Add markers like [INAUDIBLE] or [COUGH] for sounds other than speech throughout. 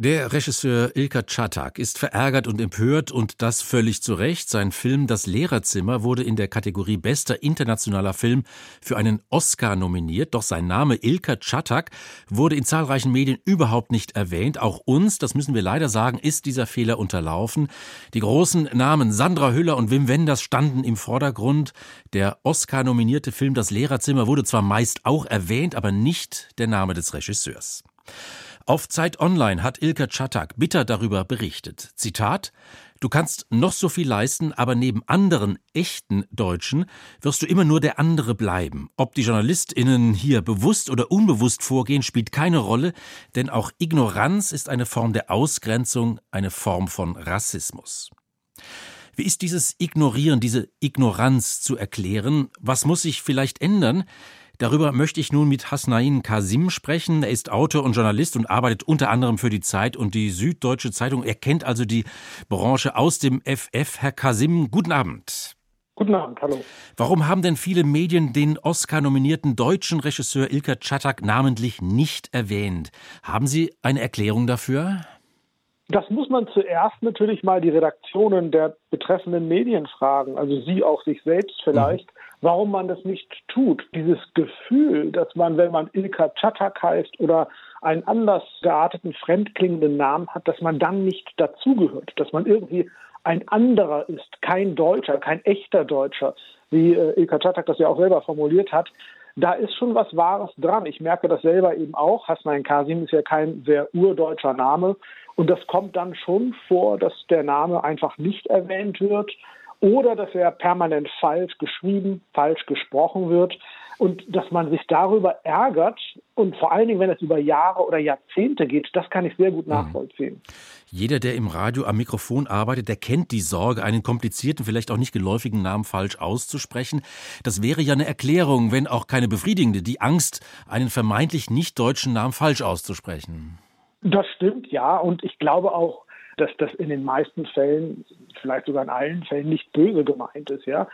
der Regisseur Ilka Czatak ist verärgert und empört und das völlig zu Recht. Sein Film Das Lehrerzimmer wurde in der Kategorie bester internationaler Film für einen Oscar nominiert, doch sein Name Ilka Czatak wurde in zahlreichen Medien überhaupt nicht erwähnt. Auch uns, das müssen wir leider sagen, ist dieser Fehler unterlaufen. Die großen Namen Sandra Hüller und Wim Wenders standen im Vordergrund. Der Oscar nominierte Film Das Lehrerzimmer wurde zwar meist auch erwähnt, aber nicht der Name des Regisseurs. Auf Zeit Online hat Ilka Czatak bitter darüber berichtet. Zitat Du kannst noch so viel leisten, aber neben anderen echten Deutschen wirst du immer nur der andere bleiben. Ob die JournalistInnen hier bewusst oder unbewusst vorgehen, spielt keine Rolle, denn auch Ignoranz ist eine Form der Ausgrenzung, eine Form von Rassismus. Wie ist dieses Ignorieren, diese Ignoranz zu erklären? Was muss sich vielleicht ändern? Darüber möchte ich nun mit Hasnain Kasim sprechen. Er ist Autor und Journalist und arbeitet unter anderem für die Zeit und die Süddeutsche Zeitung. Er kennt also die Branche aus dem FF. Herr Kasim, guten Abend. Guten Abend, hallo. Warum haben denn viele Medien den Oscar-nominierten deutschen Regisseur Ilka Czatak namentlich nicht erwähnt? Haben Sie eine Erklärung dafür? Das muss man zuerst natürlich mal die Redaktionen der betreffenden Medien fragen, also Sie auch sich selbst vielleicht, mhm. warum man das nicht tut. Dieses Gefühl, dass man, wenn man Ilka Chatak heißt oder einen anders gearteten, fremdklingenden Namen hat, dass man dann nicht dazugehört, dass man irgendwie ein anderer ist, kein Deutscher, kein echter Deutscher, wie äh, Ilka Chatak das ja auch selber formuliert hat da ist schon was Wahres dran. Ich merke das selber eben auch. Hasnain Kasim ist ja kein sehr urdeutscher Name. Und das kommt dann schon vor, dass der Name einfach nicht erwähnt wird oder dass er permanent falsch geschrieben, falsch gesprochen wird und dass man sich darüber ärgert und vor allen Dingen, wenn es über Jahre oder Jahrzehnte geht, das kann ich sehr gut mhm. nachvollziehen. Jeder, der im Radio am Mikrofon arbeitet, der kennt die Sorge, einen komplizierten, vielleicht auch nicht geläufigen Namen falsch auszusprechen. Das wäre ja eine Erklärung, wenn auch keine befriedigende, die Angst, einen vermeintlich nicht deutschen Namen falsch auszusprechen. Das stimmt, ja. Und ich glaube auch, dass das in den meisten Fällen, vielleicht sogar in allen Fällen nicht böse gemeint ist, ja.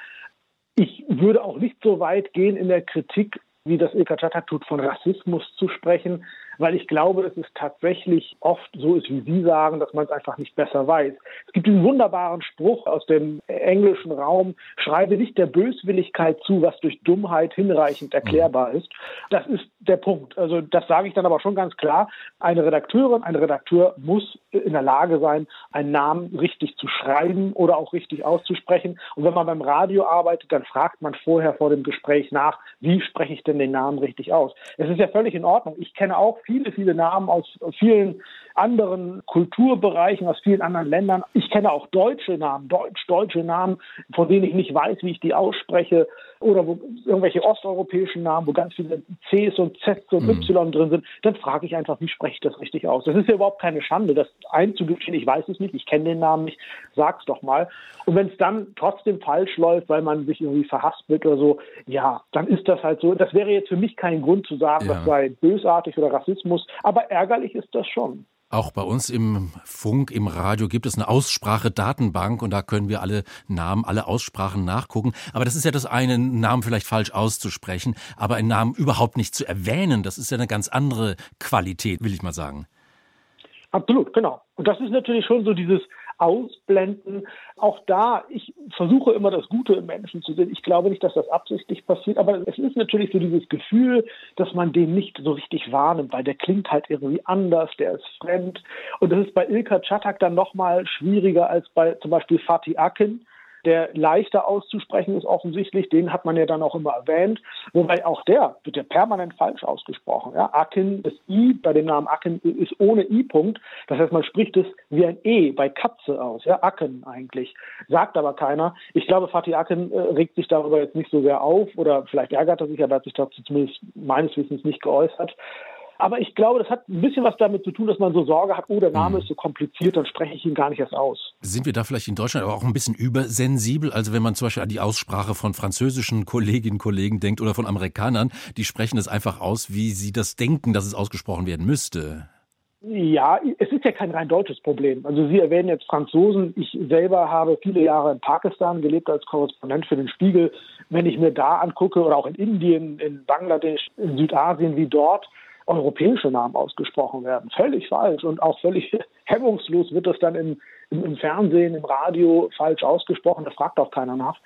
Ich würde auch nicht so weit gehen in der Kritik, wie das Ilka Chatak tut, von Rassismus zu sprechen weil ich glaube, dass es tatsächlich oft so ist, wie Sie sagen, dass man es einfach nicht besser weiß. Es gibt diesen wunderbaren Spruch aus dem englischen Raum, schreibe nicht der Böswilligkeit zu, was durch Dummheit hinreichend erklärbar ist. Das ist der Punkt. Also das sage ich dann aber schon ganz klar. Eine Redakteurin, ein Redakteur muss in der Lage sein, einen Namen richtig zu schreiben oder auch richtig auszusprechen. Und wenn man beim Radio arbeitet, dann fragt man vorher vor dem Gespräch nach, wie spreche ich denn den Namen richtig aus? Es ist ja völlig in Ordnung. Ich kenne auch viele, viele Namen aus vielen anderen Kulturbereichen, aus vielen anderen Ländern. Ich kenne auch deutsche Namen, deutsch-deutsche Namen, von denen ich nicht weiß, wie ich die ausspreche. Oder wo, irgendwelche osteuropäischen Namen, wo ganz viele Cs und Zs und mhm. Y drin sind. Dann frage ich einfach, wie spreche ich das richtig aus? Das ist ja überhaupt keine Schande, das einzugestehen. Ich weiß es nicht, ich kenne den Namen nicht, sag's doch mal. Und wenn es dann trotzdem falsch läuft, weil man sich irgendwie verhaspelt oder so, ja, dann ist das halt so. Das wäre jetzt für mich kein Grund zu sagen, ja. das sei bösartig oder Rassismus, aber ärgerlich ist das schon. Auch bei uns im Funk, im Radio gibt es eine Aussprache-Datenbank und da können wir alle Namen, alle Aussprachen nachgucken. Aber das ist ja das eine, einen Namen vielleicht falsch auszusprechen, aber einen Namen überhaupt nicht zu erwähnen, das ist ja eine ganz andere Qualität, will ich mal sagen. Absolut, genau. Und das ist natürlich schon so dieses ausblenden. Auch da, ich versuche immer das Gute im Menschen zu sehen. Ich glaube nicht, dass das absichtlich passiert, aber es ist natürlich so dieses Gefühl, dass man den nicht so richtig wahrnimmt, weil der klingt halt irgendwie anders, der ist fremd. Und das ist bei Ilka Chatak dann nochmal schwieriger als bei zum Beispiel Fatih Akin der leichter auszusprechen ist offensichtlich, den hat man ja dann auch immer erwähnt, wobei auch der wird ja permanent falsch ausgesprochen. Ja? Akin, das I bei dem Namen Akin ist ohne I-Punkt, das heißt, man spricht es wie ein E bei Katze aus, ja, Akin eigentlich, sagt aber keiner. Ich glaube, Fatih Akin äh, regt sich darüber jetzt nicht so sehr auf oder vielleicht ärgert er sich, aber er hat sich dazu zumindest meines Wissens nicht geäußert. Aber ich glaube, das hat ein bisschen was damit zu tun, dass man so Sorge hat, oh, der Name mhm. ist so kompliziert, dann spreche ich ihn gar nicht erst aus. Sind wir da vielleicht in Deutschland aber auch ein bisschen übersensibel? Also wenn man zum Beispiel an die Aussprache von französischen Kolleginnen und Kollegen denkt oder von Amerikanern, die sprechen es einfach aus, wie sie das denken, dass es ausgesprochen werden müsste. Ja, es ist ja kein rein deutsches Problem. Also Sie erwähnen jetzt Franzosen. Ich selber habe viele Jahre in Pakistan gelebt als Korrespondent für den Spiegel. Wenn ich mir da angucke oder auch in Indien, in Bangladesch, in Südasien, wie dort europäische Namen ausgesprochen werden. Völlig falsch und auch völlig [LAUGHS] hemmungslos wird das dann im, im, im Fernsehen, im Radio falsch ausgesprochen. Da fragt auch keiner nach.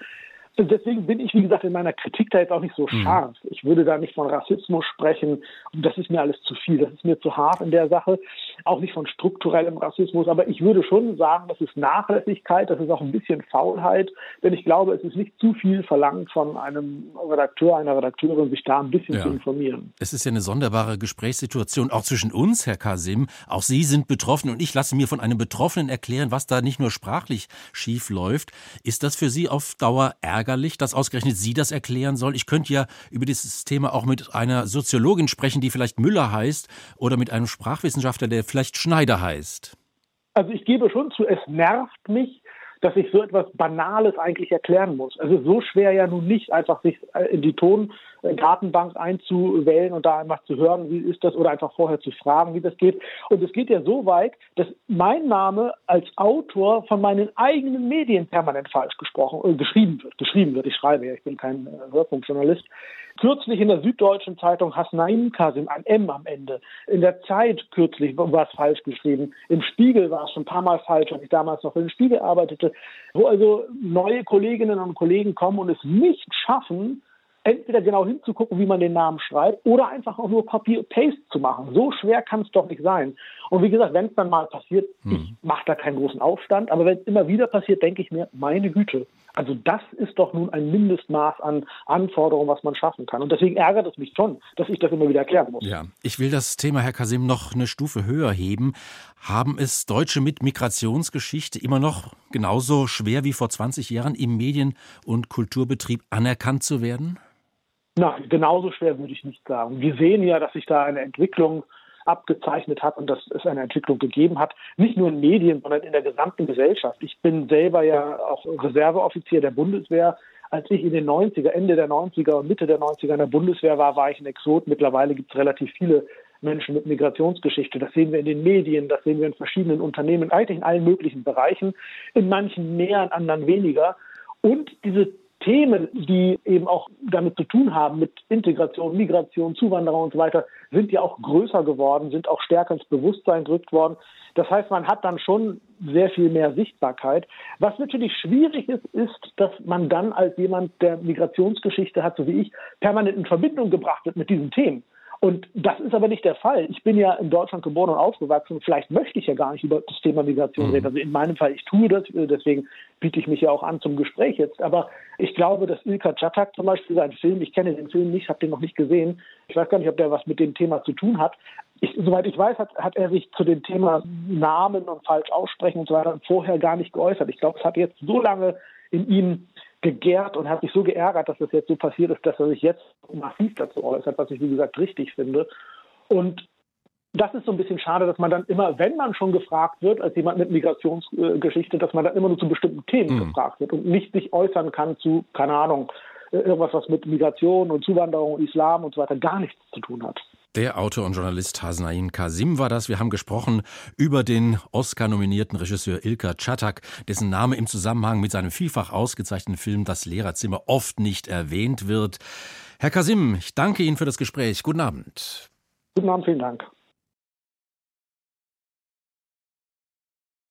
Deswegen bin ich, wie gesagt, in meiner Kritik da jetzt auch nicht so mhm. scharf. Ich würde da nicht von Rassismus sprechen. Das ist mir alles zu viel. Das ist mir zu hart in der Sache. Auch nicht von strukturellem Rassismus. Aber ich würde schon sagen, das ist Nachlässigkeit. Das ist auch ein bisschen Faulheit. Denn ich glaube, es ist nicht zu viel verlangt von einem Redakteur, einer Redakteurin, sich da ein bisschen ja. zu informieren. Es ist ja eine sonderbare Gesprächssituation auch zwischen uns, Herr Kasim. Auch Sie sind betroffen und ich lasse mir von einem Betroffenen erklären, was da nicht nur sprachlich schief läuft. Ist das für Sie auf Dauer ärgerlich? Ärgerlich, dass ausgerechnet sie das erklären soll. Ich könnte ja über dieses Thema auch mit einer Soziologin sprechen, die vielleicht Müller heißt, oder mit einem Sprachwissenschaftler, der vielleicht Schneider heißt. Also ich gebe schon zu, es nervt mich, dass ich so etwas Banales eigentlich erklären muss. Also so schwer ja nun nicht, einfach sich äh, in die Tondatenbank einzuwählen und da einfach zu hören, wie ist das, oder einfach vorher zu fragen, wie das geht. Und es geht ja so weit, dass mein Name als Autor von meinen eigenen Medien permanent falsch gesprochen, äh, geschrieben wird. Geschrieben wird, ich schreibe ja, ich bin kein äh, Hörfunkjournalist. Kürzlich in der Süddeutschen Zeitung Hasnaim Kasim, ein M am Ende. In der Zeit kürzlich war es falsch geschrieben. Im Spiegel war es schon ein paar Mal falsch, als ich damals noch im Spiegel arbeitete. Wo also neue Kolleginnen und Kollegen kommen und es nicht schaffen, entweder genau hinzugucken, wie man den Namen schreibt, oder einfach auch nur Copy-Paste zu machen. So schwer kann es doch nicht sein. Und wie gesagt, wenn es dann mal passiert, hm. ich mache da keinen großen Aufstand, aber wenn es immer wieder passiert, denke ich mir, meine Güte. Also das ist doch nun ein Mindestmaß an Anforderungen, was man schaffen kann. Und deswegen ärgert es mich schon, dass ich das immer wieder erklären muss. Ja, ich will das Thema, Herr Kasim, noch eine Stufe höher heben. Haben es Deutsche mit Migrationsgeschichte immer noch genauso schwer wie vor 20 Jahren im Medien- und Kulturbetrieb anerkannt zu werden? Nein, genauso schwer würde ich nicht sagen. Wir sehen ja, dass sich da eine Entwicklung abgezeichnet hat und dass es eine Entwicklung gegeben hat, nicht nur in Medien, sondern in der gesamten Gesellschaft. Ich bin selber ja auch Reserveoffizier der Bundeswehr. Als ich in den 90er, Ende der 90er und Mitte der 90er in der Bundeswehr war, war ich ein Exot. Mittlerweile gibt es relativ viele Menschen mit Migrationsgeschichte. Das sehen wir in den Medien, das sehen wir in verschiedenen Unternehmen, eigentlich in allen möglichen Bereichen, in manchen mehr, in anderen weniger. Und diese Themen, die eben auch damit zu tun haben, mit Integration, Migration, Zuwanderung und so weiter, sind ja auch größer geworden, sind auch stärker ins Bewusstsein gerückt worden. Das heißt, man hat dann schon sehr viel mehr Sichtbarkeit. Was natürlich schwierig ist, ist, dass man dann als jemand, der Migrationsgeschichte hat, so wie ich, permanent in Verbindung gebracht wird mit diesen Themen. Und das ist aber nicht der Fall. Ich bin ja in Deutschland geboren und aufgewachsen. Vielleicht möchte ich ja gar nicht über das Thema Migration mhm. reden. Also in meinem Fall, ich tue das, deswegen biete ich mich ja auch an zum Gespräch jetzt. Aber ich glaube, dass Ilka Chatak zum Beispiel sein Film, ich kenne den Film nicht, habe den noch nicht gesehen. Ich weiß gar nicht, ob der was mit dem Thema zu tun hat. Ich, soweit ich weiß, hat, hat er sich zu dem Thema Namen und falsch aussprechen und so weiter vorher gar nicht geäußert. Ich glaube, es hat jetzt so lange in ihm gegärt und hat sich so geärgert, dass das jetzt so passiert ist, dass er sich jetzt massiv dazu äußert, was ich wie gesagt richtig finde. Und das ist so ein bisschen schade, dass man dann immer, wenn man schon gefragt wird, als jemand mit Migrationsgeschichte, dass man dann immer nur zu bestimmten Themen mhm. gefragt wird und nicht sich äußern kann zu, keine Ahnung, irgendwas, was mit Migration und Zuwanderung und Islam und so weiter gar nichts zu tun hat. Der Autor und Journalist Hasnain Kasim war das. Wir haben gesprochen über den Oscar-nominierten Regisseur Ilka Chatak, dessen Name im Zusammenhang mit seinem vielfach ausgezeichneten Film Das Lehrerzimmer oft nicht erwähnt wird. Herr Kasim, ich danke Ihnen für das Gespräch. Guten Abend. Guten Abend, vielen Dank.